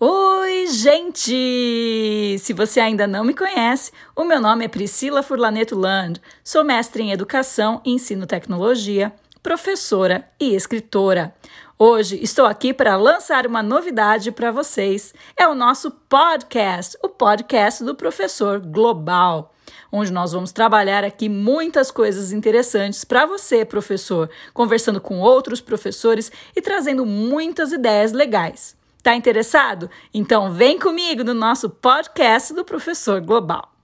Oi, gente! Se você ainda não me conhece, o meu nome é Priscila Furlaneto Land, sou mestre em Educação e Ensino Tecnologia, professora e escritora. Hoje estou aqui para lançar uma novidade para vocês. É o nosso podcast, o podcast do Professor Global onde nós vamos trabalhar aqui muitas coisas interessantes para você, professor, conversando com outros professores e trazendo muitas ideias legais. Tá interessado? Então vem comigo no nosso podcast do Professor Global.